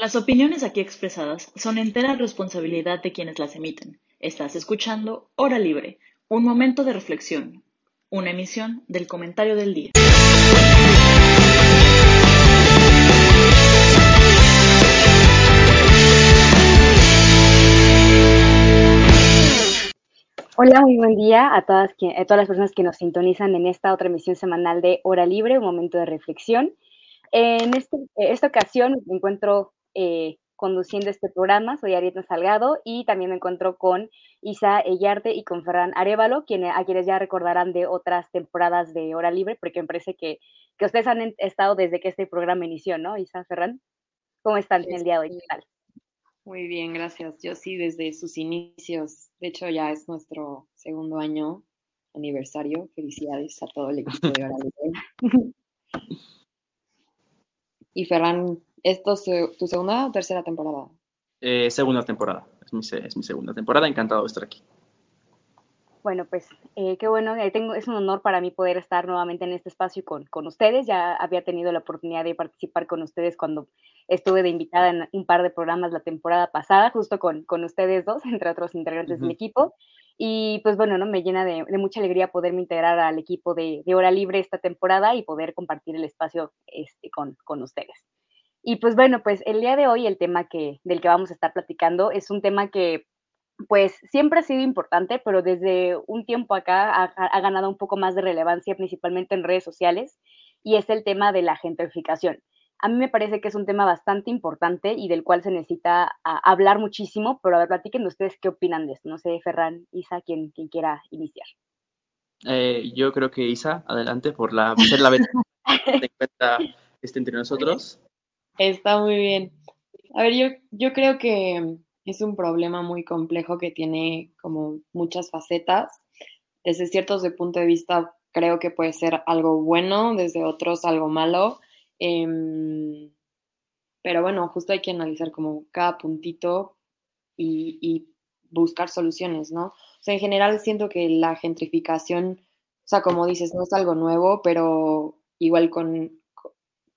Las opiniones aquí expresadas son entera responsabilidad de quienes las emiten. Estás escuchando Hora Libre, un momento de reflexión, una emisión del comentario del día. Hola, muy buen día a todas, todas las personas que nos sintonizan en esta otra emisión semanal de Hora Libre, un momento de reflexión. En este, esta ocasión me encuentro eh, conduciendo este programa. Soy Arieta Salgado y también me encuentro con Isa Ellarte y con Ferran Arevalo, a quienes ya recordarán de otras temporadas de Hora Libre, porque me parece que, que ustedes han estado desde que este programa inició, ¿no? Isa, Ferran, ¿cómo están el día de hoy? Muy bien, gracias. Yo sí, desde sus inicios. De hecho, ya es nuestro segundo año aniversario. Felicidades a todo el equipo de Hora Libre. y Ferran, ¿Esto es tu segunda o tercera temporada? Eh, segunda temporada. Es mi, es mi, segunda temporada. Encantado de estar aquí. Bueno, pues eh, qué bueno. Eh, tengo, es un honor para mí poder estar nuevamente en este espacio con, con, ustedes. Ya había tenido la oportunidad de participar con ustedes cuando estuve de invitada en un par de programas la temporada pasada, justo con, con ustedes dos, entre otros integrantes del equipo. Y pues bueno, ¿no? me llena de, de, mucha alegría poderme integrar al equipo de, de, Hora Libre esta temporada y poder compartir el espacio este, con, con ustedes. Y pues bueno, pues el día de hoy el tema que, del que vamos a estar platicando es un tema que pues siempre ha sido importante, pero desde un tiempo acá ha, ha, ganado un poco más de relevancia, principalmente en redes sociales, y es el tema de la gentrificación. A mí me parece que es un tema bastante importante y del cual se necesita a, hablar muchísimo, pero a ver, platiquen ustedes qué opinan de esto. No sé, Ferran, Isa, quien, quien quiera iniciar. Eh, yo creo que Isa, adelante, por la, ser la vez que cuenta este entre nosotros. Está muy bien. A ver, yo, yo creo que es un problema muy complejo que tiene como muchas facetas. Desde ciertos de punto de vista creo que puede ser algo bueno, desde otros algo malo. Eh, pero bueno, justo hay que analizar como cada puntito y, buscar soluciones, ¿no? O sea, en general siento que la gentrificación, o sea, como dices, no es algo nuevo, pero igual con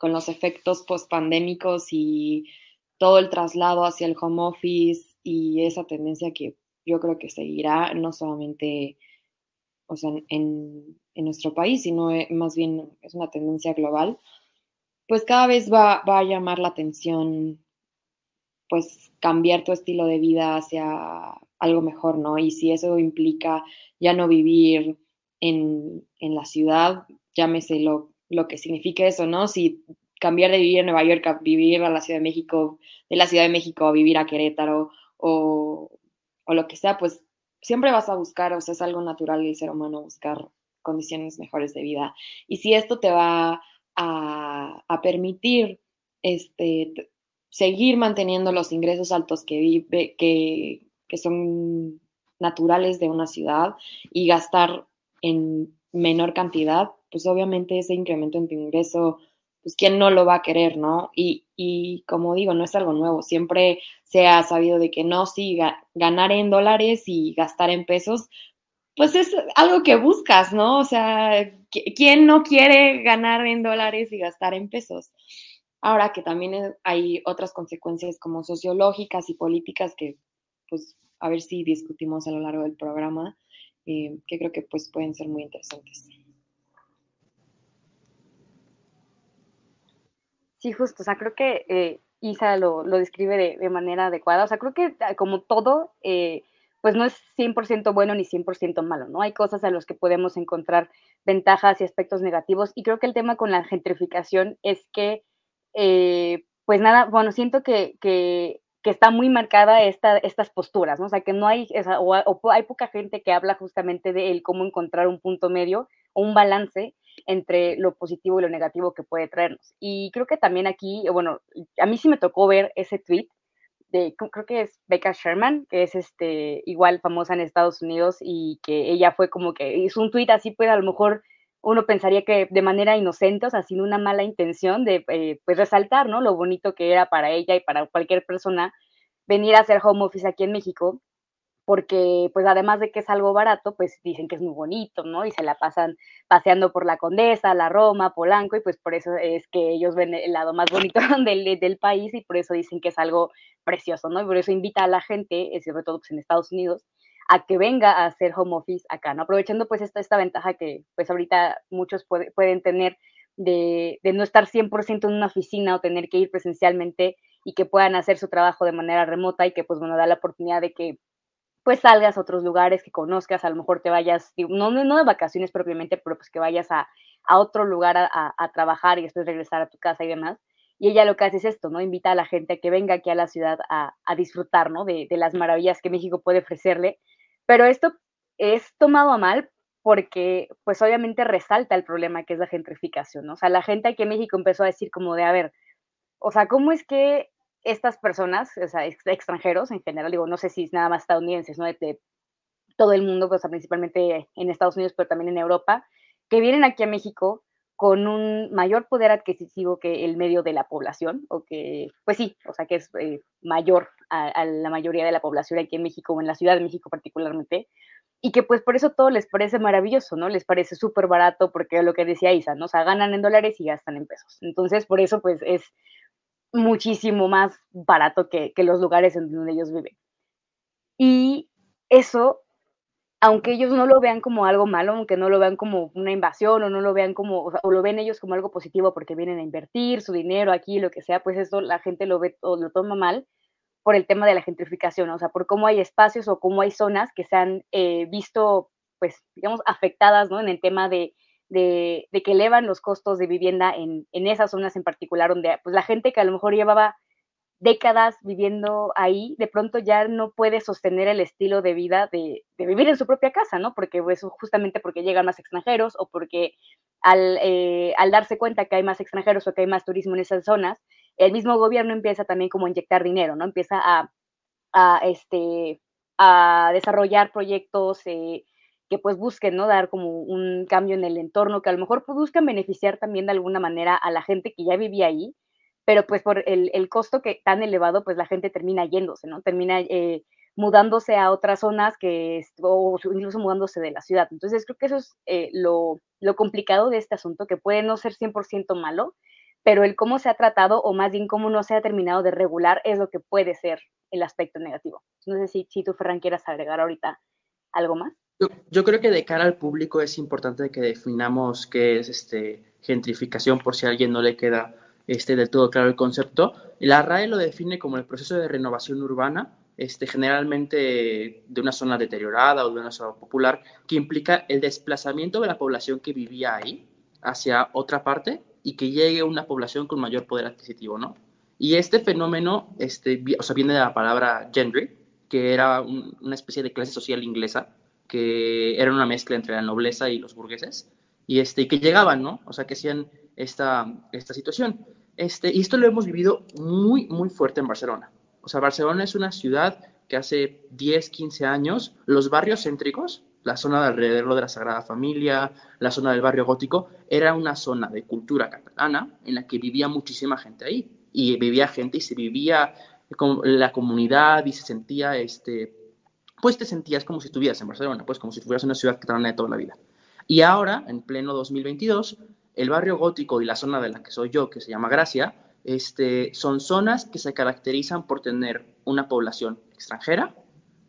con los efectos post-pandémicos y todo el traslado hacia el home office y esa tendencia que yo creo que seguirá, no solamente o sea, en, en nuestro país, sino eh, más bien es una tendencia global, pues cada vez va, va a llamar la atención pues cambiar tu estilo de vida hacia algo mejor, ¿no? Y si eso implica ya no vivir en, en la ciudad, llámese lo lo que significa eso, ¿no? Si cambiar de vivir en Nueva York a vivir a la Ciudad de México, de la Ciudad de México a vivir a Querétaro o, lo que sea, pues siempre vas a buscar, o sea, es algo natural del ser humano buscar condiciones mejores de vida. Y si esto te va a, permitir este, seguir manteniendo los ingresos altos que, vive, que son naturales de una ciudad y gastar en menor cantidad, pues obviamente ese incremento en tu ingreso, pues quién no lo va a querer, ¿no? Y, y como digo, no es algo nuevo, siempre se ha sabido de que no, sí, ganar en dólares y gastar en pesos, pues es algo que buscas, ¿no? O sea, ¿quién no quiere ganar en dólares y gastar en pesos? Ahora que también hay otras consecuencias como sociológicas y políticas que, pues, a ver si discutimos a lo largo del programa, que creo que pues pueden ser muy interesantes. Sí, justo, o sea, creo que eh, Isa lo, lo describe de, de, manera adecuada, o sea, creo que ah, como todo, eh, pues no es 100% bueno ni 100% malo, ¿no? Hay cosas a las que podemos encontrar ventajas y aspectos negativos, y creo que el tema con la gentrificación es que, eh, pues nada, bueno, siento que, que, que está muy marcada esta, estas posturas, ¿no? O sea, que no hay, o, o hay poca gente que habla justamente de el cómo encontrar un punto medio o un balance entre lo positivo y lo negativo que puede traernos. Y creo que también aquí, bueno, a mí sí me tocó ver ese tweet de, creo que es Becca Sherman, que es este, igual famosa en Estados Unidos y que ella fue como que hizo un tweet así, pues a lo mejor uno pensaría que de manera inocente, o sea, sin una mala intención de, eh, pues, resaltar, ¿no? Lo bonito que era para ella y para cualquier persona venir a hacer home office aquí en México porque pues además de que es algo barato, pues dicen que es muy bonito, ¿no? Y se la pasan paseando por la Condesa, la Roma, Polanco, y pues por eso es que ellos ven el lado más bonito del, del país y por eso dicen que es algo precioso, ¿no? Por eso invita a la gente, eh, sobre todo pues en Estados Unidos, a que venga a hacer home office acá, ¿no? Aprovechando pues esta, esta ventaja que pues ahorita muchos pueden tener de, de no estar 100% en una oficina o tener que ir presencialmente y que puedan hacer su trabajo de manera remota y que pues bueno, da la oportunidad de que pues salgas a otros lugares, que conozcas, a lo mejor te vayas, no, no de vacaciones propiamente, pero pues que vayas a, a otro lugar a, a, trabajar y después regresar a tu casa y demás. Y ella lo que hace es esto, ¿no? Invita a la gente a que venga aquí a la ciudad a, a disfrutar, ¿no? De, de, las maravillas que México puede ofrecerle. Pero esto es tomado a mal porque, pues obviamente resalta el problema que es la gentrificación, ¿no? O sea, la gente aquí en México empezó a decir como de, a ver, o sea, ¿cómo es que estas personas, o sea, extranjeros en general, digo, no sé si es nada más estadounidenses, ¿no? De, todo el mundo, pues principalmente en Estados Unidos, pero también en Europa, que vienen aquí a México con un mayor poder adquisitivo que el medio de la población, o que, pues sí, o sea, que es eh, mayor a, a, la mayoría de la población aquí en México, o en la Ciudad de México particularmente, y que pues por eso todo les parece maravilloso, ¿no? Les parece súper barato, porque lo que decía Isa, ¿no? O sea, ganan en dólares y gastan en pesos. Entonces, por eso, pues es muchísimo más barato que, los lugares en donde ellos viven. Y eso, aunque ellos no lo vean como algo malo, aunque no lo vean como una invasión o no lo vean como, o, lo ven ellos como algo positivo porque vienen a invertir su dinero aquí, lo que sea, pues eso la gente lo ve o lo toma mal por el tema de la gentrificación, o sea, por cómo hay espacios o cómo hay zonas que se han eh, visto, pues, digamos, afectadas, ¿no? En el tema de, de, que elevan los costos de vivienda en, en, esas zonas en particular, donde pues la gente que a lo mejor llevaba décadas viviendo ahí, de pronto ya no puede sostener el estilo de vida de, de vivir en su propia casa, ¿no? Porque pues, justamente porque llegan más extranjeros o porque al, eh, al darse cuenta que hay más extranjeros o que hay más turismo en esas zonas, el mismo gobierno empieza también como a inyectar dinero, ¿no? Empieza a, a este, a desarrollar proyectos eh, que pues busquen, ¿no? Dar como un cambio en el entorno, que a lo mejor pues, buscan beneficiar también de alguna manera a la gente que ya vivía ahí, pero pues por el, el costo que tan elevado, pues la gente termina yéndose, ¿no? Termina eh, mudándose a otras zonas que, o incluso mudándose de la ciudad. Entonces creo que eso es eh, lo, lo complicado de este asunto, que puede no ser 100% malo, pero el cómo se ha tratado o más bien cómo no se ha terminado de regular es lo que puede ser el aspecto negativo. No sé si, si tú, Ferran, quieras agregar ahorita algo más. Yo, yo, creo que de cara al público es importante que definamos qué es este, gentrificación por si a alguien no le queda este, del todo claro el concepto. La RAE lo define como el proceso de renovación urbana, este, generalmente de una zona deteriorada o de una zona popular, que implica el desplazamiento de la población que vivía ahí hacia otra parte y que llegue una población con mayor poder adquisitivo, ¿no? Y este fenómeno este, o sea, viene de la palabra gentry, que era un, una especie de clase social inglesa, que era una mezcla entre la nobleza y los burgueses, y, este, y que llegaban, ¿no? O sea, que hacían esta, esta situación. Este, y esto lo hemos vivido muy, muy fuerte en Barcelona. O sea, Barcelona es una ciudad que hace 10, 15 años, los barrios céntricos, la zona de alrededor de la Sagrada Familia, la zona del barrio gótico, era una zona de cultura catalana en la que vivía muchísima gente ahí. Y vivía gente y se vivía con la comunidad y se sentía, este, pues te sentías como si estuvieras en Barcelona, pues como si estuvieras en una ciudad catalana de toda la vida. Y ahora, en pleno 2022, el barrio gótico y la zona de la que soy yo, que se llama Gracia, este, son zonas que se caracterizan por tener una población extranjera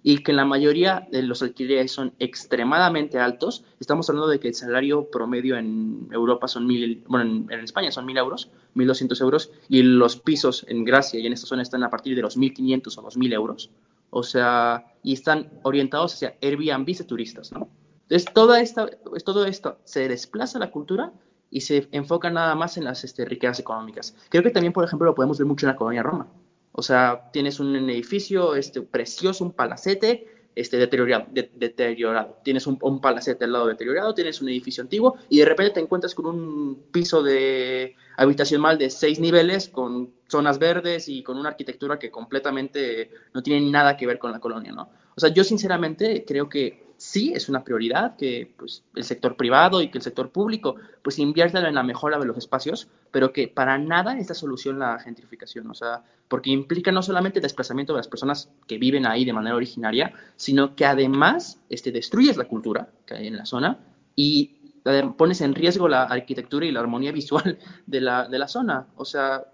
y que la mayoría de los alquileres son extremadamente altos. Estamos hablando de que el salario promedio en Europa son mil, bueno, en, España son mil euros, mil doscientos euros, y los pisos en Gracia y en esta zona están a partir de los mil quinientos o los mil euros. O sea, y están orientados hacia Airbnb de turistas, ¿no? Entonces, toda esta, todo esto se desplaza la cultura y se enfoca nada más en las este, riquezas económicas. Creo que también, por ejemplo, lo podemos ver mucho en la colonia Roma. O sea, tienes un edificio este, precioso, un palacete, este, deteriorado, de, deteriorado. Tienes un, un, palacete al lado deteriorado, tienes un edificio antiguo y de repente te encuentras con un piso de habitación mal de seis niveles, con zonas verdes y con una arquitectura que completamente no tiene nada que ver con la colonia, ¿no? O sea, yo sinceramente creo que sí es una prioridad que pues, el sector privado y que el sector público pues invierta en la mejora de los espacios, pero que para nada es la solución la gentrificación, o sea, porque implica no solamente el desplazamiento de las personas que viven ahí de manera originaria, sino que además este, destruyes la cultura que hay en la zona y eh, pones en riesgo la arquitectura y la armonía visual de la, de la zona. O sea,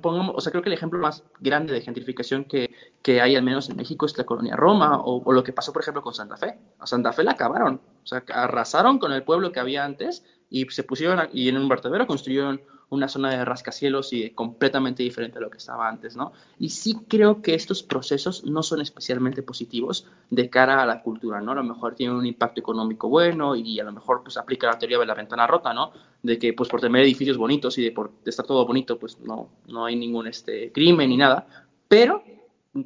pongamos, o sea, creo que el ejemplo más grande de gentrificación que, que hay, al menos en México, es la colonia Roma, o, lo que pasó, por ejemplo, con Santa Fe. A Santa Fe la acabaron, o sea, arrasaron con el pueblo que había antes y se pusieron, y en un vertedero construyeron una zona de rascacielos y completamente diferente a lo que estaba antes, ¿no? Y sí creo que estos procesos no son especialmente positivos de cara a la cultura, ¿no? A lo mejor tienen un impacto económico bueno y a lo mejor pues aplica la teoría de la ventana rota, ¿no? De que pues por tener edificios bonitos y de por estar todo bonito pues no, no hay ningún este, crimen ni nada, pero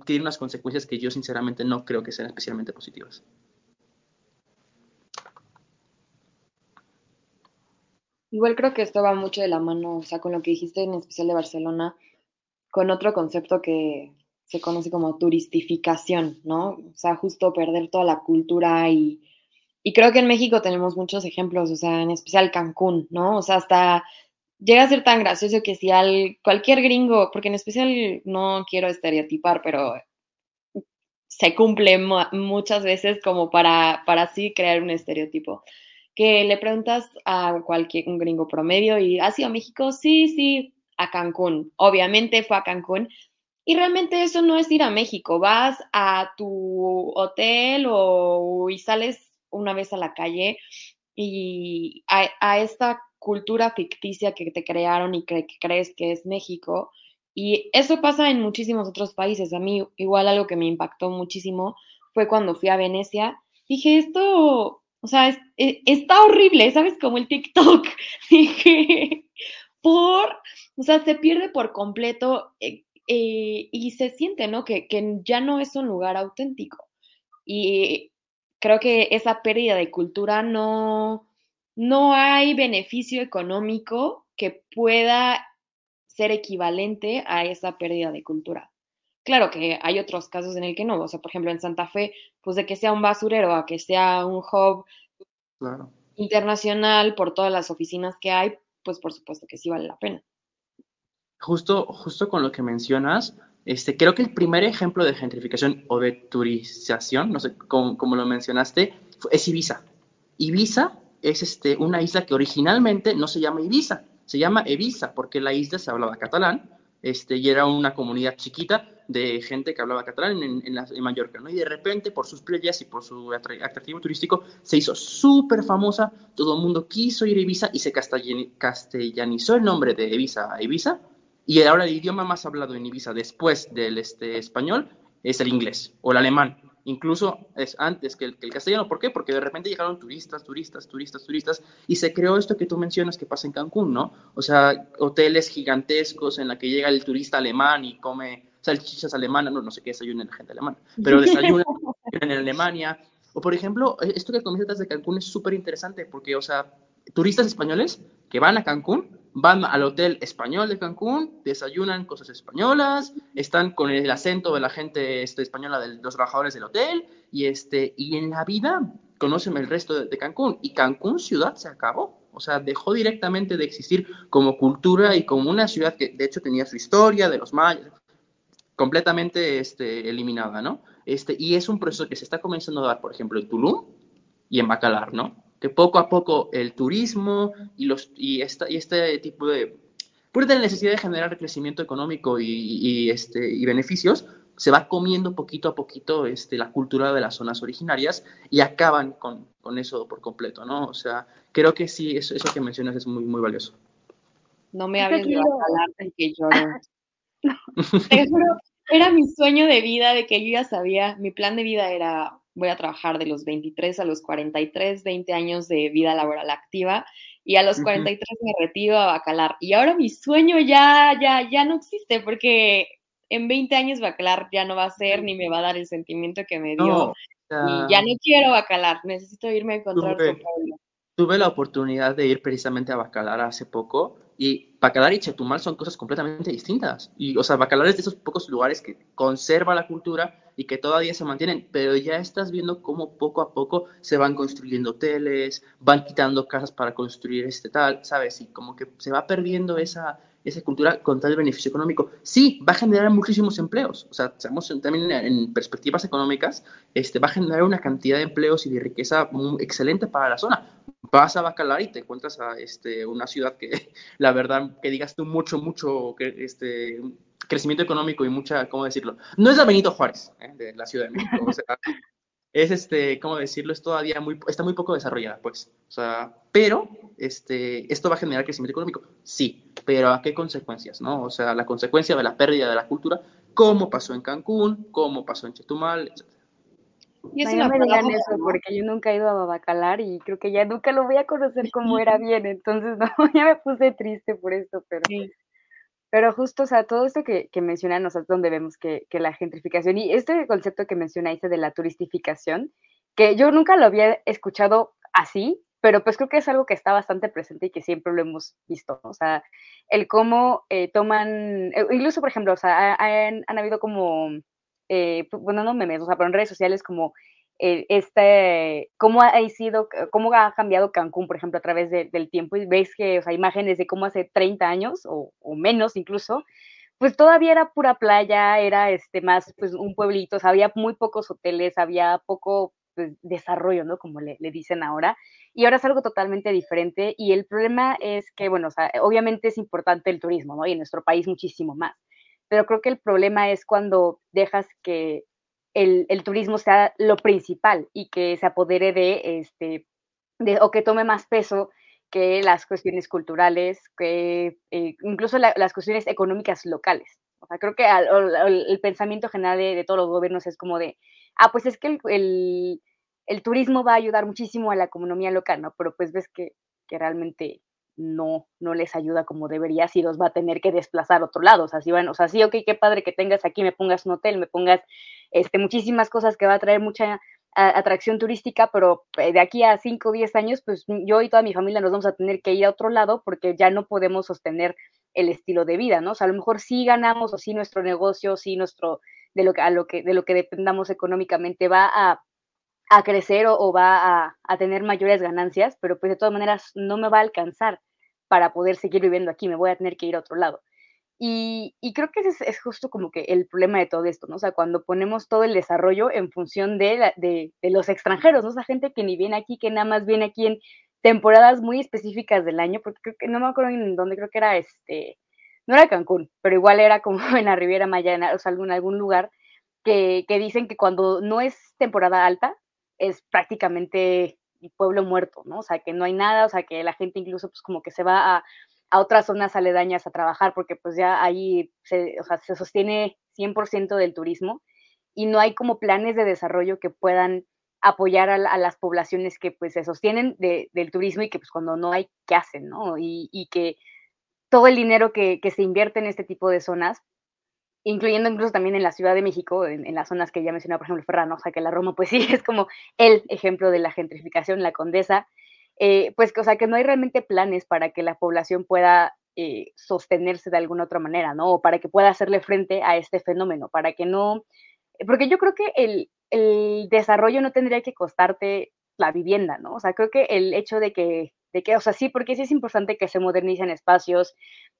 tiene unas consecuencias que yo sinceramente no creo que sean especialmente positivas. Igual creo que esto va mucho de la mano, o sea, con lo que dijiste en especial de Barcelona, con otro concepto que se conoce como turistificación, ¿no? O sea, justo perder toda la cultura y, y creo que en México tenemos muchos ejemplos, o sea, en especial Cancún, ¿no? O sea, hasta llega a ser tan gracioso que si al cualquier gringo, porque en especial no quiero estereotipar, pero se cumple muchas veces como para, para así crear un estereotipo que le preguntas a cualquier un gringo promedio y ¿ha sido a México? Sí, sí, a Cancún. Obviamente fue a Cancún. Y realmente eso no es ir a México. Vas a tu hotel o, y sales una vez a la calle y a, esta cultura ficticia que te crearon y que crees que es México. Y eso pasa en muchísimos otros países. A mí igual algo que me impactó muchísimo fue cuando fui a Venecia. Dije, esto o sea, e, está horrible, ¿sabes? Como el TikTok. Dije, por, o sea, se pierde por completo eh, eh, y se siente, ¿no? Que, que ya no es un lugar auténtico. Y creo que esa pérdida de cultura no, no hay beneficio económico que pueda ser equivalente a esa pérdida de cultura. Claro que hay otros casos en el que no, o sea, por ejemplo, en Santa Fe, pues de que sea un basurero a que sea un hub internacional por todas las oficinas que hay, pues por supuesto que sí vale la pena. Justo, justo con lo que mencionas, este, creo que el primer ejemplo de gentrificación o de turización, no sé cómo, lo mencionaste, es Ibiza. Ibiza es este, una isla que originalmente no se llama Ibiza, se llama Evisa, porque la isla se hablaba catalán este, y era una comunidad chiquita de gente que hablaba catalán en, en, Mallorca, ¿no? Y de repente, por sus playas y por su atractivo turístico, se hizo súper famosa, todo el mundo quiso ir a Ibiza y se castellanizó el nombre de Ibiza a Ibiza, y ahora el idioma más hablado en Ibiza después del este, español es el inglés o el alemán incluso es antes que el, castellano. ¿Por qué? Porque de repente llegaron turistas, turistas, turistas, turistas, y se creó esto que tú mencionas que pasa en Cancún, ¿no? O sea, hoteles gigantescos en la que llega el turista alemán y come salchichas alemanas, no, no sé qué desayunan la gente alemana, pero desayunan en Alemania. O por ejemplo, esto que comentas de Cancún es súper interesante porque, o sea, turistas españoles que van a Cancún van al hotel español de Cancún, desayunan cosas españolas, están con el acento de la gente este, española de los trabajadores del hotel y, este, y en la vida conocen el resto de, Cancún. Y Cancún ciudad se acabó. O sea, dejó directamente de existir como cultura y como una ciudad que de hecho tenía su historia de los mayas, completamente este, eliminada, ¿no? Este, y es un proceso que se está comenzando a dar, por ejemplo, en Tulum y en Bacalar, ¿no? Que poco a poco el turismo y, los, y, esta, y este tipo de... Por la necesidad de generar crecimiento económico y, este, y beneficios, se va comiendo poquito a poquito este, la cultura de las zonas originarias y acaban con, con eso por completo, ¿no? O sea, creo que sí, eso, eso que mencionas es muy, muy valioso. No me hables de en que lloro. Te juro, era mi sueño de vida, de que yo ya sabía, mi plan de vida era voy a trabajar de los 23 a los 43, 20 años de vida laboral activa y a los 43 me retiro a Bacalar. Y ahora mi sueño ya, ya, ya no existe porque en 20 años Bacalar ya no va a ser ni me va a dar el sentimiento que me dio. y ya no quiero Bacalar, necesito irme a encontrar tuve, Tuve la oportunidad de ir precisamente a Bacalar hace poco Y Bacalar y Chetumal son cosas completamente distintas. Y, o sea, Bacalar es de esos pocos lugares que conserva la cultura y que todavía se mantienen, pero ya estás viendo cómo poco a poco se van construyendo hoteles, van quitando casas para construir este tal, ¿sabes? Y como que se va perdiendo esa, esa cultura con tal beneficio económico. Sí, va a generar muchísimos empleos. O sea, seamos también en perspectivas económicas, este, va a generar una cantidad de empleos y de riqueza excelente para la zona. Vas a Bacalar y te encuentras a este, una ciudad que, la verdad, que digas tú mucho, mucho, que, este, crecimiento económico y mucha, ¿cómo decirlo? No es la Benito Juárez, ¿eh? de la Ciudad de México. O sea, es este, ¿cómo decirlo? Es todavía muy, está muy poco desarrollada, pues. O sea, pero este, esto va a generar crecimiento económico, sí, pero ¿a qué consecuencias, no? O sea, la consecuencia de la pérdida de la cultura, como pasó en Cancún, como pasó en Chetumal, etc. Y no, me digan eso, porque yo nunca he ido a Babacalar y creo que ya nunca lo voy a conocer como era bien, entonces no, ya me puse triste por esto, pero... Pero justo, o sea, todo esto que, que mencionan, o sea, donde vemos que, que, la gentrificación y este concepto que mencionaste de la turistificación, que yo nunca lo había escuchado así, pero pues creo que es algo que está bastante presente y que siempre lo hemos visto, o sea, el cómo eh, toman, eh, incluso por ejemplo, o sea, han, han habido como, eh, bueno, no memes, o sea, pero en redes sociales como este, cómo ha sido, cómo ha cambiado Cancún, por ejemplo, a través del tiempo, y veis que, o sea, imágenes de cómo hace 30 años, o, menos incluso, pues todavía era pura playa, era este más, pues un pueblito, había muy pocos hoteles, había poco pues, desarrollo, ¿no? Como le, dicen ahora, y ahora es algo totalmente diferente, y el problema es que, bueno, obviamente es importante el turismo, ¿no? Y en nuestro país muchísimo más, pero creo que el problema es cuando dejas que el, el, turismo sea lo principal y que se apodere de, este, de, o que tome más peso que las cuestiones culturales, que eh, incluso la, las cuestiones económicas locales. O sea, creo que el pensamiento general de, de, todos los gobiernos es como de, ah, pues es que el, el, el, turismo va a ayudar muchísimo a la economía local, ¿no? Pero pues ves que, que realmente no, no les ayuda como debería, si los va a tener que desplazar a otro lado. O sea, si van, o sea, sí, ok, qué padre que tengas aquí, me pongas un hotel, me pongas este, muchísimas cosas que va a traer mucha atracción turística, pero eh, de aquí a 5 o 10 años, pues yo y toda mi familia nos vamos a tener que ir a otro lado porque ya no podemos sostener el estilo de vida, ¿no? O sea, a lo mejor sí ganamos o sí nuestro negocio, sí nuestro, de lo que, a lo que, de lo que dependamos económicamente va a, a crecer o, o va a, a, tener mayores ganancias, pero pues de todas maneras no me va a alcanzar para poder seguir viviendo aquí, me voy a tener que ir a otro lado. Y, y creo que ese es, es, justo como que el problema de todo esto, ¿no? O sea, cuando ponemos todo el desarrollo en función de, de, los extranjeros, ¿no? O sea, gente que ni viene aquí, que nada más viene aquí en temporadas muy específicas del año, porque no me acuerdo en dónde, creo que era este, no era Cancún, pero igual era como en la Riviera Maya, o sea, algún, algún lugar que, que dicen que cuando no es temporada alta, es prácticamente pueblo muerto, ¿no? O sea, que no hay nada, o sea, que la gente incluso pues como que se va a, a otras zonas aledañas a trabajar porque pues ya ahí se, o sea, se sostiene 100% del turismo y no hay como planes de desarrollo que puedan apoyar a, las poblaciones que pues se sostienen de, del turismo y que pues cuando no hay, ¿qué hacen, no? Y, y que todo el dinero que, que, se invierte en este tipo de zonas incluyendo incluso también en la Ciudad de México, en, las zonas que ya mencionaba, por ejemplo, Ferran, o sea, que la Roma, pues sí, es como el ejemplo de la gentrificación, la condesa, eh, pues, o sea, que no hay realmente planes para que la población pueda eh, sostenerse de alguna otra manera, ¿no? O para que pueda hacerle frente a este fenómeno, para que no, porque yo creo que el, el desarrollo no tendría que costarte la vivienda, ¿no? O sea, creo que el hecho de que, de que, o sea, sí, porque sí es importante que se modernicen espacios,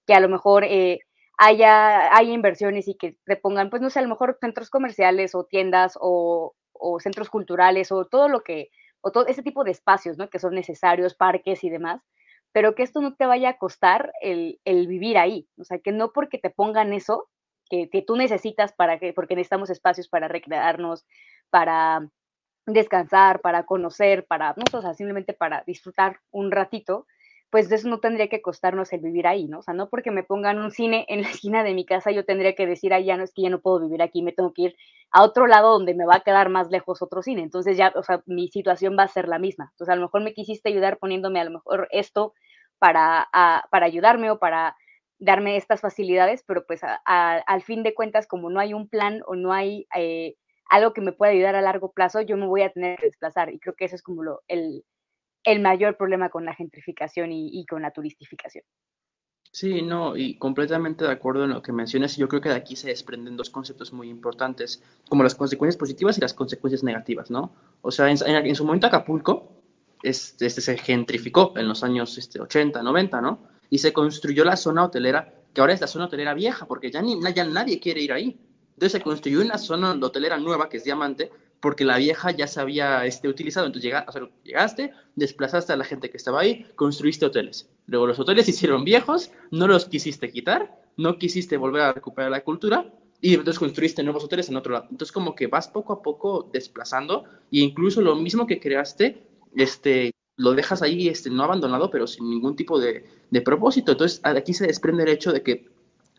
que a lo mejor... Eh, haya, inversiones y que te pongan, pues no sé, a lo mejor centros comerciales o tiendas o, o centros culturales o todo lo que, o todo ese tipo de espacios, ¿no? Que son necesarios, parques y demás, pero que esto no te vaya a costar el, el vivir ahí, o sea, que no porque te pongan eso, que, que tú necesitas para que, porque necesitamos espacios para recrearnos, para descansar, para conocer, para, no, o sea, simplemente para disfrutar un ratito, pues eso no tendría que costarnos el vivir ahí, ¿no? O sea, no porque me pongan un cine en la esquina de mi casa, yo tendría que decir, ay, ya no es que ya no puedo vivir aquí, me tengo que ir a otro lado donde me va a quedar más lejos otro cine. Entonces ya, o sea, mi situación va a ser la misma. Entonces a lo mejor me quisiste ayudar poniéndome a lo mejor esto para, a, para ayudarme o para darme estas facilidades, pero pues al fin de cuentas, como no hay un plan o no hay eh, algo que me pueda ayudar a largo plazo, yo me voy a tener que desplazar. Y creo que eso es como lo, el, el mayor problema con la gentrificación y, con la turistificación. Sí, no, y completamente de acuerdo en lo que mencionas. Yo creo que de aquí se desprenden dos conceptos muy importantes, como las consecuencias positivas y las consecuencias negativas, ¿no? O sea, en, su momento Acapulco este, este, se gentrificó en los años este, 80, 90, ¿no? Y se construyó la zona hotelera, que ahora es la zona hotelera vieja, porque ya, ni, ya nadie quiere ir ahí. Entonces se construyó una zona hotelera nueva, que es Diamante, porque la vieja ya se había este, utilizado. Entonces llegaste, desplazaste a la gente que estaba ahí, construiste hoteles. Luego los hoteles se hicieron viejos, no los quisiste quitar, no quisiste volver a recuperar la cultura y entonces construiste nuevos hoteles en otro lado. Entonces como que vas poco a poco desplazando e incluso lo mismo que creaste, este, lo dejas ahí este, no abandonado, pero sin ningún tipo de, de propósito. Entonces aquí se desprende el hecho de que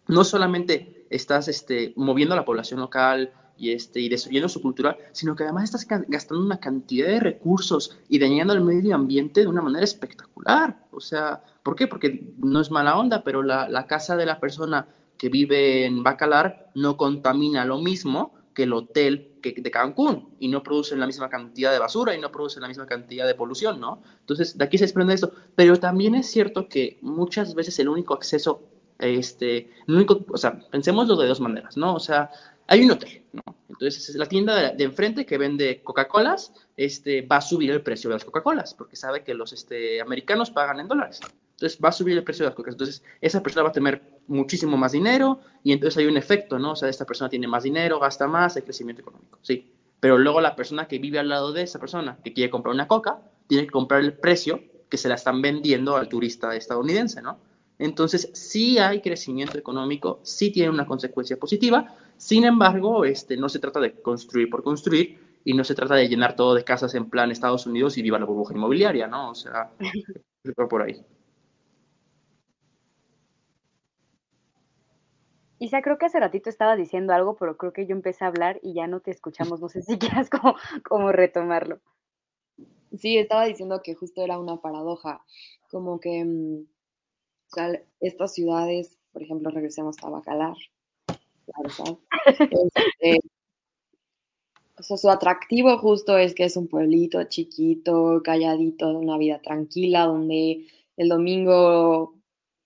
no solamente estás este, moviendo a la población local, y, este, y destruyendo su cultura, sino que además estás gastando una cantidad de recursos y dañando el medio ambiente de una manera espectacular. O sea, ¿por qué? Porque no es mala onda, pero la, la casa de la persona que vive en Bacalar no contamina lo mismo que el hotel que, de Cancún y no producen la misma cantidad de basura y no producen la misma cantidad de polución, ¿no? Entonces, de aquí se desprende esto. Pero también es cierto que muchas veces el único acceso, este, el único, o sea, pensemoslo de dos maneras, ¿no? O sea, hay un hotel, ¿no? Entonces, la tienda de, enfrente que vende Coca-Colas este, va a subir el precio de las Coca-Colas, porque sabe que los este, americanos pagan en dólares. Entonces, va a subir el precio de las Coca-Colas. Entonces, esa persona va a tener muchísimo más dinero y entonces hay un efecto, ¿no? O sea, esta persona tiene más dinero, gasta más, hay crecimiento económico, sí. Pero luego la persona que vive al lado de esa persona, que quiere comprar una Coca, tiene que comprar el precio que se la están vendiendo al turista estadounidense, ¿no? Entonces, sí hay crecimiento económico, sí tiene una consecuencia positiva, sin embargo, este, no se trata de construir por construir y no se trata de llenar todo de casas en plan Estados Unidos y viva la burbuja inmobiliaria, ¿no? O sea, por ahí. Isa, creo que hace ratito estaba diciendo algo, pero creo que yo empecé a hablar y ya no te escuchamos. No sé si quieras como, retomarlo. Sí, estaba diciendo que justo era una paradoja, como que mm, estas ciudades, por ejemplo, regresemos a Bacalar, Este, o sea, su atractivo justo es que es un pueblito chiquito, calladito, de una vida tranquila, donde el domingo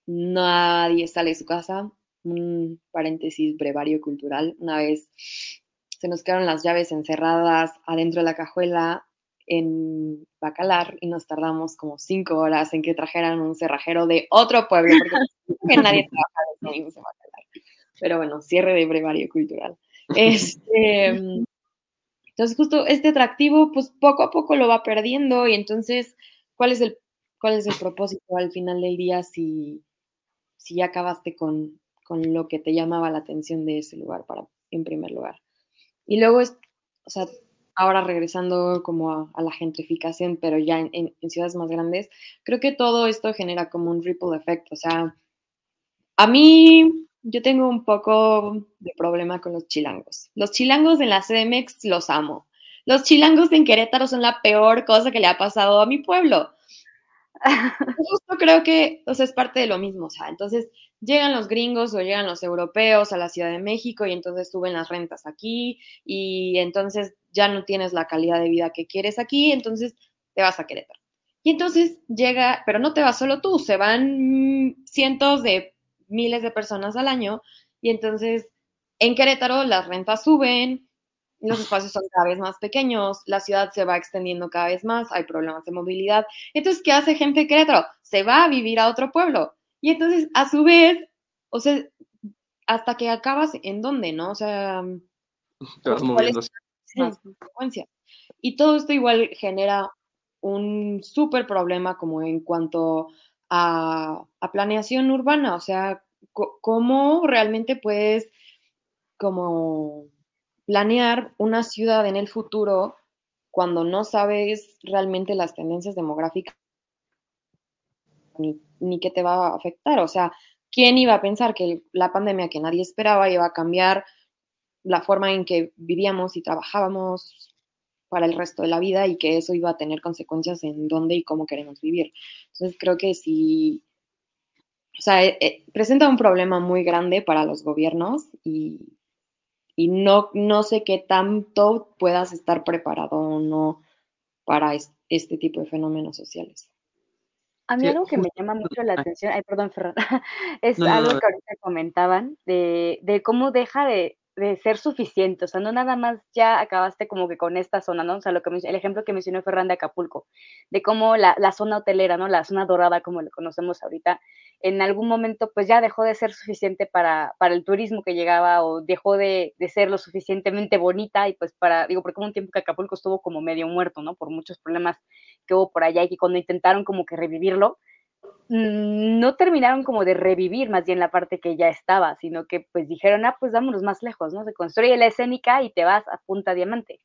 nadie sale de su casa. Un paréntesis brevario cultural. Una vez se nos quedaron las llaves encerradas adentro de la cajuela en Bacalar y nos tardamos como cinco horas en que trajeran un cerrajero de otro pueblo, porque nadie trabaja los domingos en Bacalar. Pero bueno, cierre de brevario cultural. Este, entonces, justo este atractivo, pues poco a poco lo va perdiendo y entonces, ¿cuál es el, cuál es el propósito al final del día si, si ya acabaste con, con lo que te llamaba la atención de ese lugar para, en primer lugar? Y luego es, o sea, ahora regresando como a, la gentrificación, pero ya en, ciudades más grandes, creo que todo esto genera como un ripple effect. O sea, a mí yo tengo un poco de problema con los chilangos. Los chilangos en la CDMX los amo. Los chilangos en Querétaro son la peor cosa que le ha pasado a mi pueblo. Justo creo que, o sea, es parte de lo mismo, o sea, entonces llegan los gringos o llegan los europeos a la Ciudad de México y entonces suben las rentas aquí y entonces ya no tienes la calidad de vida que quieres aquí, entonces te vas a Querétaro. Y entonces llega, pero no te vas solo tú, se van cientos de miles de personas al año y entonces en Querétaro las rentas suben, los espacios son cada vez más pequeños, la ciudad se va extendiendo cada vez más, hay problemas de movilidad. Entonces, ¿qué hace gente de Querétaro? Se va a vivir a otro pueblo. Y entonces, a su vez, o sea, hasta que acabas en dónde, ¿no? O sea, te vas moviendo. Y todo esto igual genera un súper problema como en cuanto a, planeación urbana, o sea, cómo realmente puedes como planear una ciudad en el futuro cuando no sabes realmente las tendencias demográficas ni, ni qué te va a afectar. O sea, ¿quién iba a pensar que la pandemia que nadie esperaba iba a cambiar la forma en que vivíamos y trabajábamos para el resto de la vida y que eso iba a tener consecuencias en dónde y cómo queremos vivir. Entonces creo que sí, o sea, eh, eh, presenta un problema muy grande para los gobiernos y, y no, no sé qué tanto puedas estar preparado o no para este tipo de fenómenos sociales. A mí algo que me llama mucho la atención, ay, perdón, Ferran, es algo que ahorita comentaban de, de cómo deja de, de ser suficiente, o sea, no nada más ya acabaste como que con esta zona, ¿no? O sea, lo que el ejemplo que mencionó Ferran de Acapulco, de cómo la, la, zona hotelera, ¿no? La zona dorada, como le conocemos ahorita, en algún momento pues ya dejó de ser suficiente para, para el turismo que llegaba o dejó de, de, ser lo suficientemente bonita y pues para, digo, porque hubo un tiempo que Acapulco estuvo como medio muerto, ¿no? Por muchos problemas que hubo por allá y que cuando intentaron como que revivirlo, no terminaron como de revivir más bien la parte que ya estaba, sino que pues dijeron, ah, pues vámonos más lejos, ¿no? Se construye la escénica y te vas a Punta Diamante.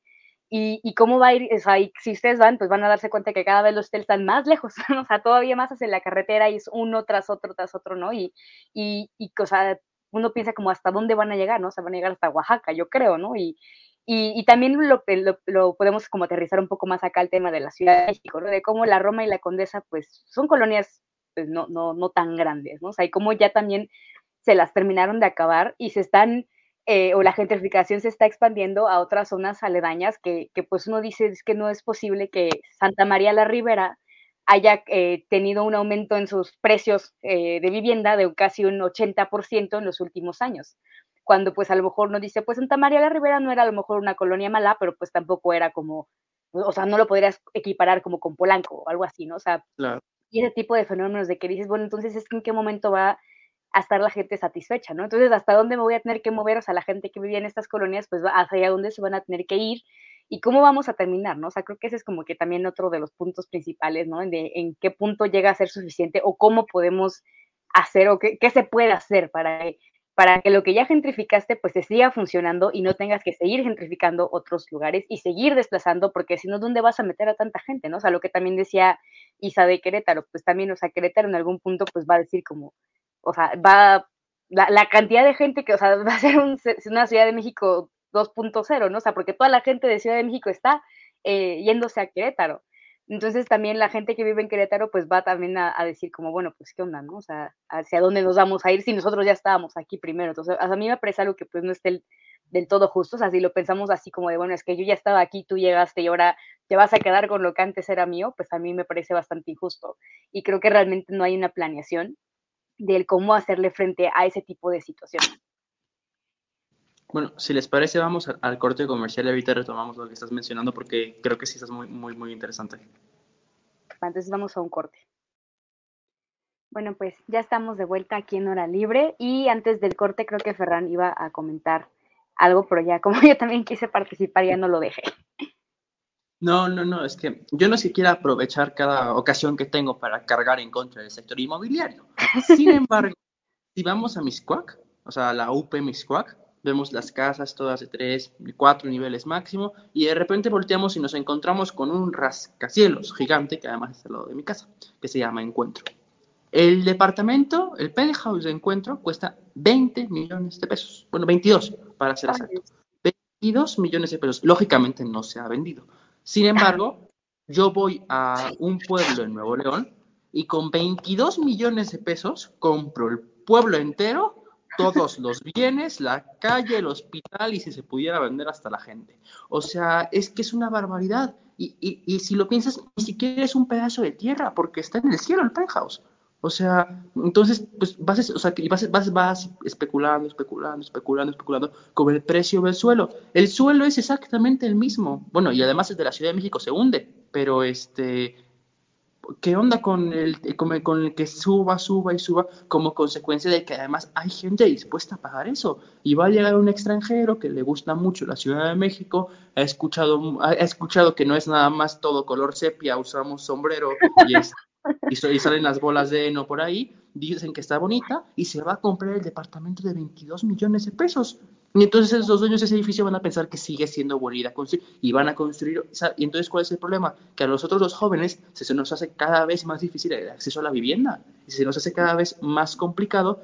Y, y cómo va a ir, o sea, si ustedes van, pues van a darse cuenta que cada vez los hoteles están más lejos, o sea, todavía más hacia la carretera y es uno tras otro, tras otro, ¿no? Y, y, y o sea, uno piensa como hasta dónde van a llegar, ¿no? O sea, van a llegar hasta Oaxaca, yo creo, ¿no? Y, y, también lo, lo, lo, podemos como aterrizar un poco más acá al tema de la Ciudad de México, ¿no? De cómo la Roma y la Condesa, pues, son colonias pues no, no, no tan grandes, ¿no? O sea, y como ya también se las terminaron de acabar y se están, eh, o la gentrificación se está expandiendo a otras zonas aledañas que, que, pues uno dice es que no es posible que Santa María la Ribera haya eh, tenido un aumento en sus precios eh, de vivienda de casi un 80% en los últimos años. Cuando pues a lo mejor uno dice, pues Santa María la Ribera no era a lo mejor una colonia mala, pero pues tampoco era como, o sea, no lo podrías equiparar como con Polanco o algo así, ¿no? O sea, y ese tipo de fenómenos de que dices, bueno, entonces es en qué momento va a estar la gente satisfecha, ¿no? Entonces, ¿hasta dónde me voy a tener que mover? O sea, la gente que vivía en estas colonias, pues hacia dónde se van a tener que ir y cómo vamos a terminar, ¿no? O sea, creo que ese es como que también otro de los puntos principales, ¿no? De en qué punto llega a ser suficiente o cómo podemos hacer o qué, qué se puede hacer para para que lo que ya gentrificaste pues te siga funcionando y no tengas que seguir gentrificando otros lugares y seguir desplazando, porque si no, ¿dónde vas a meter a tanta gente? ¿no? O sea, lo que también decía Isa de Querétaro, pues también, o sea, Querétaro en algún punto pues va a decir como, o sea, va, la, la cantidad de gente que, o sea, va a ser un, una Ciudad de México 2.0, ¿no? O sea, porque toda la gente de Ciudad de México está eh, yéndose a Querétaro. Entonces también la gente que vive en Querétaro pues va también a, decir como, bueno, pues qué onda, ¿no? O sea, hacia dónde nos vamos a ir si nosotros ya estábamos aquí primero. Entonces, a mí me parece algo que pues no esté del todo justo, o sea, si lo pensamos así como de, bueno, es que yo ya estaba aquí, tú llegaste y ahora te vas a quedar con lo que antes era mío, pues a mí me parece bastante injusto. Y creo que realmente no hay una planeación del cómo hacerle frente a ese tipo de situaciones. Bueno, si les parece, vamos al, corte comercial y ahorita retomamos lo que estás mencionando porque creo que sí estás muy, muy, muy interesante. Entonces vamos a un corte. Bueno, pues ya estamos de vuelta aquí en Hora Libre y antes del corte creo que Ferran iba a comentar algo, pero ya como yo también quise participar ya no lo dejé. No, no, no, es que yo no sé si quiero aprovechar cada ocasión que tengo para cargar en contra del sector inmobiliario. Sin embargo, si vamos a Miscuac, o sea, la UP Miscuac, vemos las casas todas de tres, cuatro niveles máximo, y de repente volteamos y nos encontramos con un rascacielos gigante, que además es al lado de mi casa, que se llama Encuentro. El departamento, el penthouse de Encuentro, cuesta 20 millones de pesos. Bueno, 22 para ser exacto. 22 millones de pesos. Lógicamente no se ha vendido. Sin embargo, yo voy a un pueblo en Nuevo León y con 22 millones de pesos compro el pueblo entero todos los bienes, la calle, el hospital y si se pudiera vender hasta la gente. O sea, es que es una barbaridad. Y, y, y si lo piensas, ni siquiera es un pedazo de tierra porque está en el cielo el penthouse. O sea, entonces, pues vas, o sea, vas, vas, vas especulando, especulando, especulando, especulando con el precio del suelo. El suelo es exactamente el mismo. Bueno, y además es de la Ciudad de México se hunde, pero este, ¿qué onda con el, con el, que suba, suba y suba como consecuencia de que además hay gente dispuesta a pagar eso? Y va a llegar un extranjero que le gusta mucho la Ciudad de México, ha escuchado, ha escuchado que no es nada más todo color sepia, usamos sombrero y, y, salen las bolas de heno por ahí, dicen que está bonita y se va a comprar el departamento de 22 millones de pesos. Y entonces los dueños de ese edificio van a pensar que sigue siendo bonita y van a construir. Y entonces, ¿cuál es el problema? Que a nosotros los jóvenes se, nos hace cada vez más difícil el acceso a la vivienda. Y se nos hace cada vez más complicado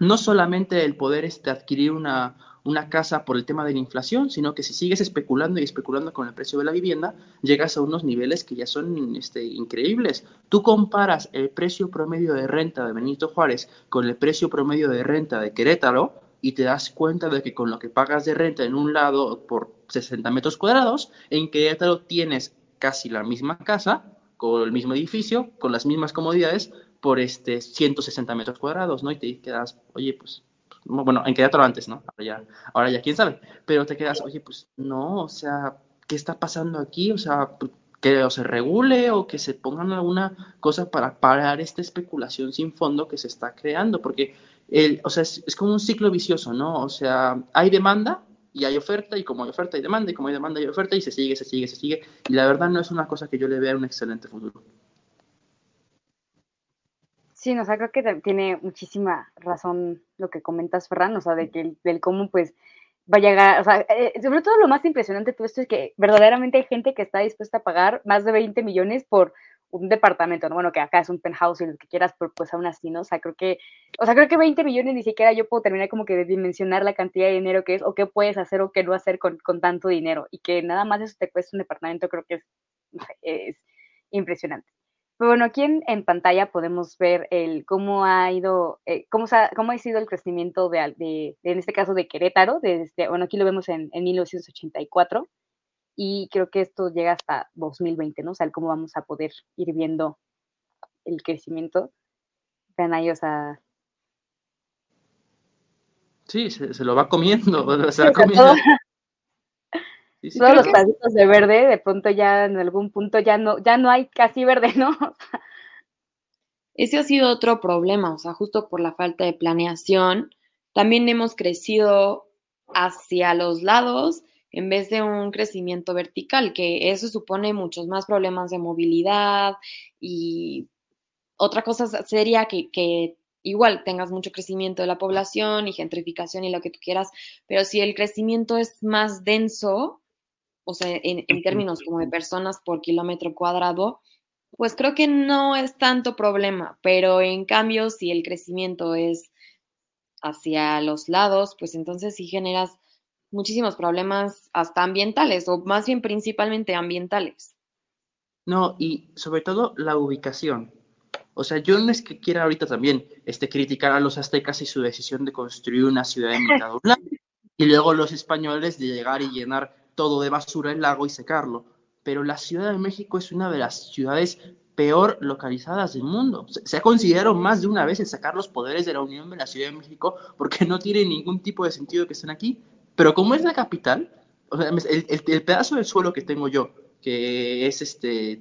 no solamente el poder este, adquirir una, una casa por el tema de la inflación, sino que si sigues especulando y especulando con el precio de la vivienda, llegas a unos niveles que ya son este, increíbles. Tú comparas el precio promedio de renta de Benito Juárez con el precio promedio de renta de Querétaro y te das cuenta de que con lo que pagas de renta en un lado por 60 metros cuadrados, en Querétaro tienes casi la misma casa con el mismo edificio, con las mismas comodidades, por este 160 metros cuadrados, ¿no? Y te quedas, oye, pues, bueno, en Querétaro antes, ¿no? Ahora ya, ahora ya quién sabe, pero te quedas, oye, pues, no, o sea, ¿qué está pasando aquí? O sea, que se regule o que se pongan alguna cosa para parar esta especulación sin fondo que se está creando, porque el, o sea, es, como un ciclo vicioso, ¿no? O sea, hay demanda y hay oferta, y como hay oferta hay demanda, y como hay demanda hay oferta, y se sigue, se sigue, se sigue, y la verdad no es una cosa que yo le vea un excelente futuro. Sí, o sea, creo que tiene muchísima razón lo que comentas, Ferran, o sea, de que del cómo, pues, va a llegar, o sea, eh, sobre todo lo más impresionante de todo esto es que verdaderamente hay gente que está dispuesta a pagar más de 20 millones por un departamento, ¿no? Bueno, que acá es un penthouse y lo que quieras, pero pues aún así, ¿no? O sea, creo que, o sea, creo que 20 millones ni siquiera yo puedo terminar como que de dimensionar la cantidad de dinero que es o qué puedes hacer o qué no hacer con, con tanto dinero y que nada más eso te cuesta un departamento, creo que es, es impresionante. Pero bueno, aquí en, pantalla podemos ver el cómo ha ido, eh, cómo, ha, cómo ha sido el crecimiento de, de, en este caso de Querétaro, desde, bueno, aquí lo vemos en, en 1984 y creo que esto llega hasta 2020, ¿no? O sea, cómo vamos a poder ir viendo el crecimiento. Vean ahí, o sea... Sí, se, lo va comiendo, se va comiendo. Todos los pedacitos de verde, de pronto ya en algún punto ya no, ya no hay casi verde, ¿no? Ese ha sido otro problema, o sea, justo por la falta de planeación. También hemos crecido hacia los lados en vez de un crecimiento vertical, que eso supone muchos más problemas de movilidad y otra cosa sería que, igual tengas mucho crecimiento de la población y gentrificación y lo que tú quieras, pero si el crecimiento es más denso, o sea, en, en términos como de personas por kilómetro cuadrado, pues creo que no es tanto problema, pero en cambio si el crecimiento es hacia los lados, pues entonces sí generas muchísimos problemas hasta ambientales, o más bien principalmente ambientales. No, y sobre todo la ubicación. O sea, yo no es que quiera ahorita también este, criticar a los aztecas y su decisión de construir una ciudad en mitad de un lago, y luego los españoles de llegar y llenar todo de basura el lago y secarlo. Pero la Ciudad de México es una de las ciudades peor localizadas del mundo. Se, ha considerado más de una vez el sacar los poderes de la Unión de la Ciudad de México porque no tiene ningún tipo de sentido que estén aquí. Pero como es la capital, el, pedazo del suelo que tengo yo, que es este,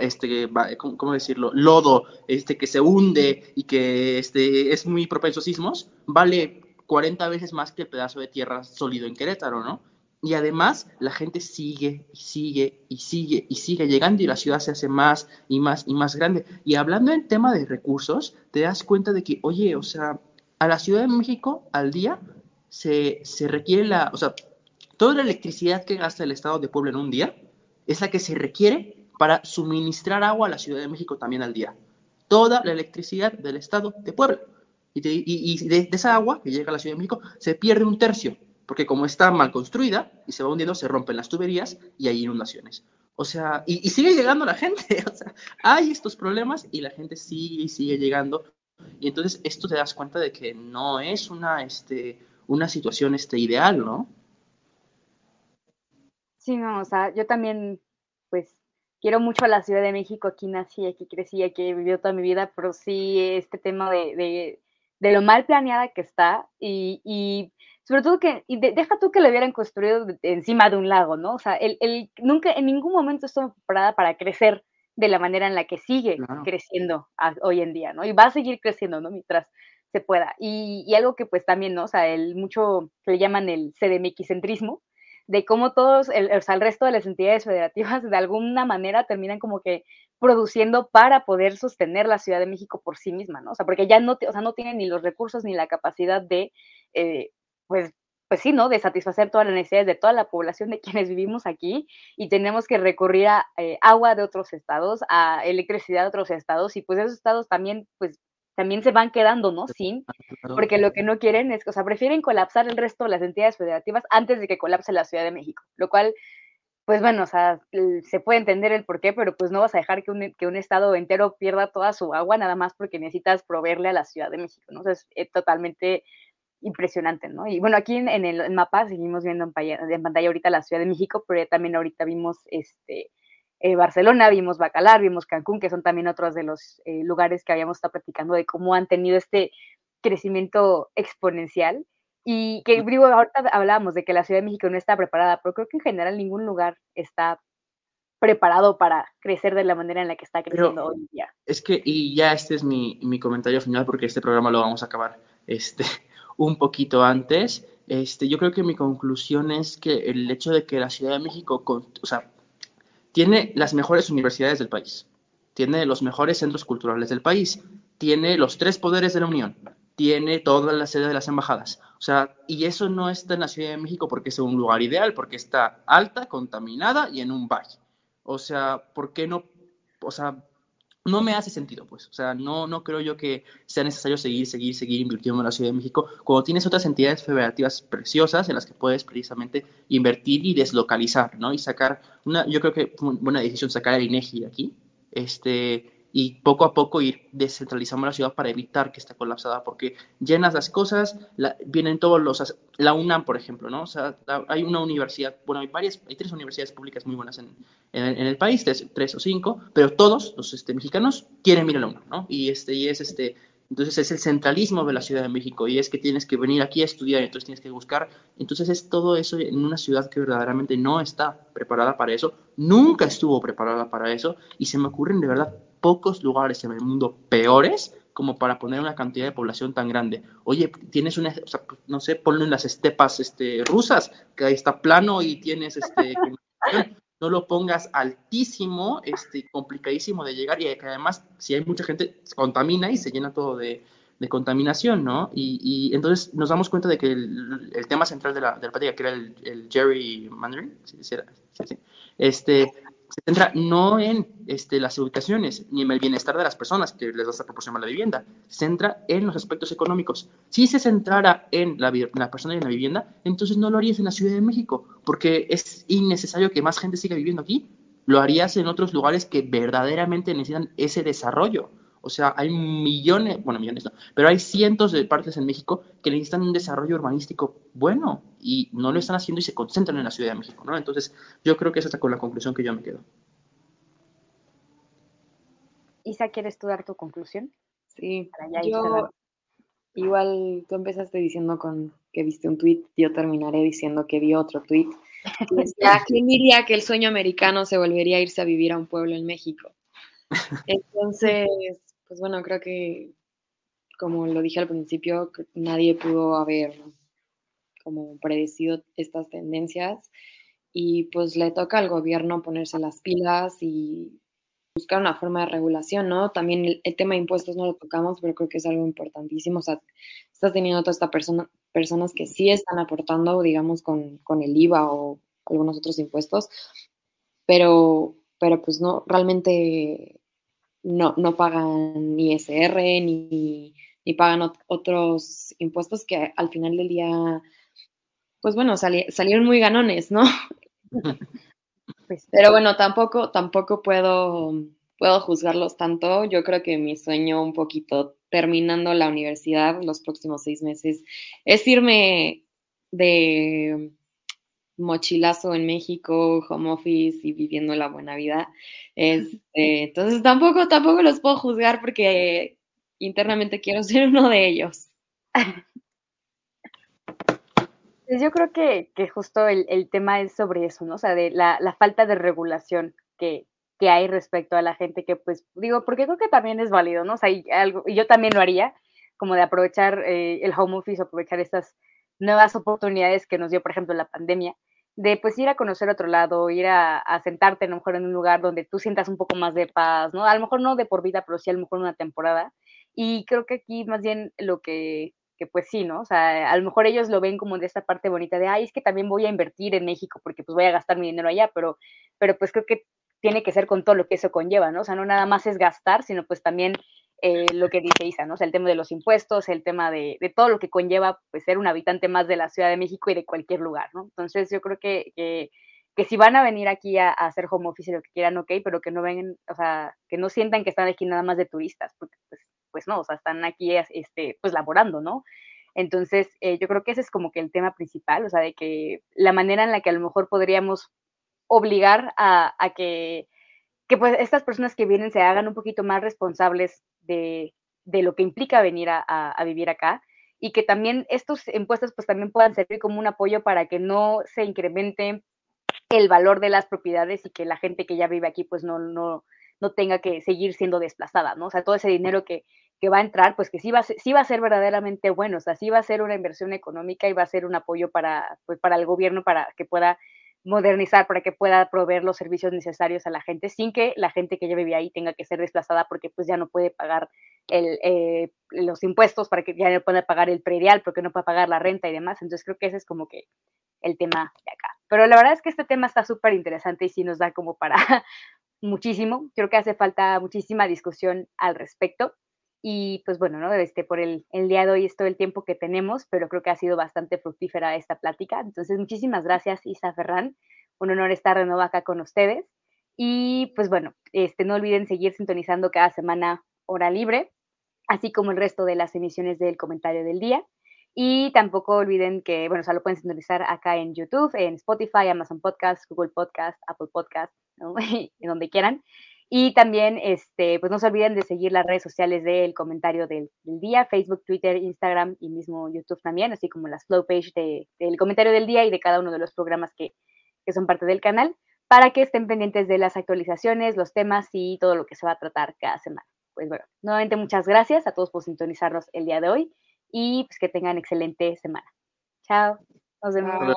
este ¿cómo, decirlo? Lodo, este, que se hunde y que este, es muy propenso a sismos, vale 40 veces más que el pedazo de tierra sólido en Querétaro, ¿no? Y además la gente sigue y sigue y sigue y sigue llegando y la ciudad se hace más y más y más grande. Y hablando en tema de recursos, te das cuenta de que, oye, o sea, a la Ciudad de México al día se, requiere la, o sea, toda la electricidad que gasta el Estado de Puebla en un día es la que se requiere para suministrar agua a la Ciudad de México también al día. Toda la electricidad del Estado de Puebla. Y, de, esa agua que llega a la Ciudad de México se pierde un tercio, porque como está mal construida y se va hundiendo, se rompen las tuberías y hay inundaciones. O sea, y, sigue llegando la gente. O sea, hay estos problemas y la gente sigue y sigue llegando. Y entonces esto te das cuenta de que no es una, este, una situación este, ideal, ¿no? Sí, no, o sea, yo también, pues, quiero mucho a la Ciudad de México, aquí nací, aquí crecí, aquí he vivido toda mi vida, pero sí este tema de, de, lo mal planeada que está y, y sobre todo que, y deja tú que lo hubieran construido encima de un lago, ¿no? O sea, el, el, nunca, en ningún momento estuvo preparada para crecer de la manera en la que sigue creciendo hoy en día, ¿no? Y va a seguir creciendo, ¿no? Mientras se pueda. Y, algo que pues también, ¿no? O sea, el mucho que le llaman el CDMX-centrismo, de cómo todos, el, o sea, el resto de las entidades federativas de alguna manera terminan como que produciendo para poder sostener la Ciudad de México por sí misma, ¿no? O sea, porque ya no, o sea, no tienen ni los recursos ni la capacidad de, eh, pues, pues sí, ¿no? De satisfacer todas las necesidades de toda la población de quienes vivimos aquí y tenemos que recurrir a eh, agua de otros estados, a electricidad de otros estados y pues esos estados también, pues también se van quedando, ¿no? Sin, porque lo que no quieren es, o sea, prefieren colapsar el resto de las entidades federativas antes de que colapse la Ciudad de México, lo cual, pues bueno, o sea, se puede entender el por qué, pero pues no vas a dejar que un, que un estado entero pierda toda su agua nada más porque necesitas proveerle a la Ciudad de México, ¿no? O sea, es, totalmente impresionante, ¿no? Y bueno, aquí en, el mapa seguimos viendo en, en, pantalla ahorita la Ciudad de México, pero también ahorita vimos este eh, Barcelona, vimos Bacalar, vimos Cancún, que son también otros de los eh, lugares que habíamos estado platicando de cómo han tenido este crecimiento exponencial. Y que, digo, ahorita hablábamos de que la Ciudad de México no está preparada, pero creo que en general ningún lugar está preparado para crecer de la manera en la que está creciendo hoy día. Es que, y ya este es mi, mi, comentario final, porque este programa lo vamos a acabar este, un poquito antes. Este, yo creo que mi conclusión es que el hecho de que la Ciudad de México, o sea, tiene las mejores universidades del país, tiene los mejores centros culturales del país, tiene los tres poderes de la Unión, tiene toda la sede de las embajadas. O sea, y eso no está en la Ciudad de México porque es un lugar ideal, porque está alta, contaminada y en un valle. O sea, ¿por qué no? O sea, no me hace sentido, pues. O sea, no, no creo yo que sea necesario seguir, seguir, seguir invirtiendo en la Ciudad de México cuando tienes otras entidades federativas preciosas en las que puedes precisamente invertir y deslocalizar, ¿no? Y sacar una, yo creo que fue una buena decisión sacar el INEGI de aquí, este, y poco a poco ir descentralizando la ciudad para evitar que esté colapsada, porque llenas las cosas, vienen todos los, la UNAM, por ejemplo, ¿no? O sea, hay una universidad, bueno, hay varias, hay tres universidades públicas muy buenas en, en, el país, tres, o cinco, pero todos los este, mexicanos quieren ir a la UNAM, ¿no? Y, este, y es este, entonces es el centralismo de la Ciudad de México y es que tienes que venir aquí a estudiar entonces tienes que buscar. Entonces es todo eso en una ciudad que verdaderamente no está preparada para eso, nunca estuvo preparada para eso y se me ocurren de verdad pocos lugares en el mundo peores como para poner una cantidad de población tan grande. Oye, tienes una, o sea, no sé, ponlo en las estepas este, rusas, que ahí está plano y tienes este, no lo pongas altísimo, este, complicadísimo de llegar y que además si hay mucha gente se contamina y se llena todo de, contaminación, ¿no? Y, entonces nos damos cuenta de que el, tema central de la, de la práctica, que era el, el Jerry Mandarin, ¿sí? ¿Sí? ¿Sí? este, se centra no en este, las ubicaciones ni en el bienestar de las personas que les vas a proporcionar la vivienda, se centra en los aspectos económicos. Si se centrara en la, la, persona y en la vivienda, entonces no lo harías en la Ciudad de México, porque es innecesario que más gente siga viviendo aquí. Lo harías en otros lugares que verdaderamente necesitan ese desarrollo. O sea, hay millones, bueno, millones no, pero hay cientos de partes en México que necesitan un desarrollo urbanístico bueno y no lo están haciendo y se concentran en la Ciudad de México, ¿no? Entonces, yo creo que esa es con la conclusión que yo me quedo. Isa, ¿quieres tú dar tu conclusión? Sí, yo, igual tú empezaste diciendo con que viste un tweet, yo terminaré diciendo que vi otro tweet. ¿quién diría que el sueño americano se volvería a irse a vivir a un pueblo en México? Entonces, pues bueno, creo que, como lo dije al principio, nadie pudo haber como predecido estas tendencias y pues le toca al gobierno ponerse las pilas y buscar una forma de regulación, ¿no? También el, tema de impuestos no lo tocamos, pero creo que es algo importantísimo. O sea, estás teniendo todas estas persona, personas que sí están aportando, digamos, con, con, el IVA o algunos otros impuestos, pero, pero pues no, realmente no, no pagan ni SR ni, ni pagan otros impuestos que al final del día, pues bueno, salieron muy ganones, ¿no? Pues, pero bueno, tampoco, tampoco puedo, puedo juzgarlos tanto. Yo creo que mi sueño un poquito terminando la universidad los próximos seis meses es irme de mochilazo en México, home office y viviendo la buena vida. Este, entonces tampoco, tampoco los puedo juzgar porque internamente quiero ser uno de ellos. Pues yo creo que, que justo el, el, tema es sobre eso, ¿no? O sea, de la, la falta de regulación que, que, hay respecto a la gente que, pues, digo, porque creo que también es válido, ¿no? O sea, y, algo, y yo también lo haría, como de aprovechar eh, el home office, aprovechar estas nuevas oportunidades que nos dio, por ejemplo, la pandemia, de pues ir a conocer otro lado, ir a, sentarte a lo mejor en un lugar donde tú sientas un poco más de paz, ¿no? A lo mejor no de por vida, pero sí a lo mejor una temporada. Y creo que aquí más bien lo que, que pues sí, ¿no? O sea, a lo mejor ellos lo ven como de esta parte bonita de, ay, es que también voy a invertir en México porque pues voy a gastar mi dinero allá, pero, pero pues creo que tiene que ser con todo lo que eso conlleva, ¿no? O sea, no nada más es gastar, sino pues también eh, lo que dice Isa, ¿no? O sea, el tema de los impuestos, el tema de, todo lo que conlleva pues, ser un habitante más de la Ciudad de México y de cualquier lugar, ¿no? Entonces yo creo que, que, si van a venir aquí a, a, hacer home office lo que quieran, ok, pero que no vengan, o sea, que no sientan que están aquí nada más de turistas, porque pues, pues no, o sea, están aquí este, pues laborando, ¿no? Entonces, eh, yo creo que ese es como que el tema principal, o sea, de que la manera en la que a lo mejor podríamos obligar a, a que que pues estas personas que vienen se hagan un poquito más responsables de, de lo que implica venir a, a, vivir acá y que también estos impuestos pues también puedan servir como un apoyo para que no se incremente el valor de las propiedades y que la gente que ya vive aquí pues no, no, no tenga que seguir siendo desplazada, ¿no? O sea, todo ese dinero que, que va a entrar, pues que sí va, a ser, sí va a ser verdaderamente bueno, o sea, sí va a ser una inversión económica y va a ser un apoyo para, pues, para el gobierno para que pueda modernizar, para que pueda proveer los servicios necesarios a la gente, sin que la gente que ya vivía ahí tenga que ser desplazada porque pues ya no puede pagar el, eh, los impuestos, para que ya no pueda pagar el predial, porque no puede pagar la renta y demás. Entonces creo que ese es como que el tema de acá. Pero la verdad es que este tema está súper interesante y sí nos da como para muchísimo. Creo que hace falta muchísima discusión al respecto. Y pues bueno, ¿no? Este, por el, el, día de hoy es todo el tiempo que tenemos, pero creo que ha sido bastante fructífera esta plática. Entonces, muchísimas gracias, Isa Ferran. Un honor estar de nuevo acá con ustedes. Y pues bueno, este, no olviden seguir sintonizando cada semana Hora Libre, así como el resto de las emisiones del comentario del día. Y tampoco olviden que, bueno, o lo pueden sintonizar acá en YouTube, en Spotify, Amazon Podcast, Google Podcast, Apple Podcast, ¿no? en donde quieran. Y también, este, pues no se olviden de seguir las redes sociales del comentario del, día, Facebook, Twitter, Instagram y mismo YouTube también, así como las flow page del comentario del día y de cada uno de los programas que, que son parte del canal, para que estén pendientes de las actualizaciones, los temas y todo lo que se va a tratar cada semana. Pues bueno, nuevamente muchas gracias a todos por sintonizarnos el día de hoy y pues que tengan excelente semana. Chao. Nos vemos.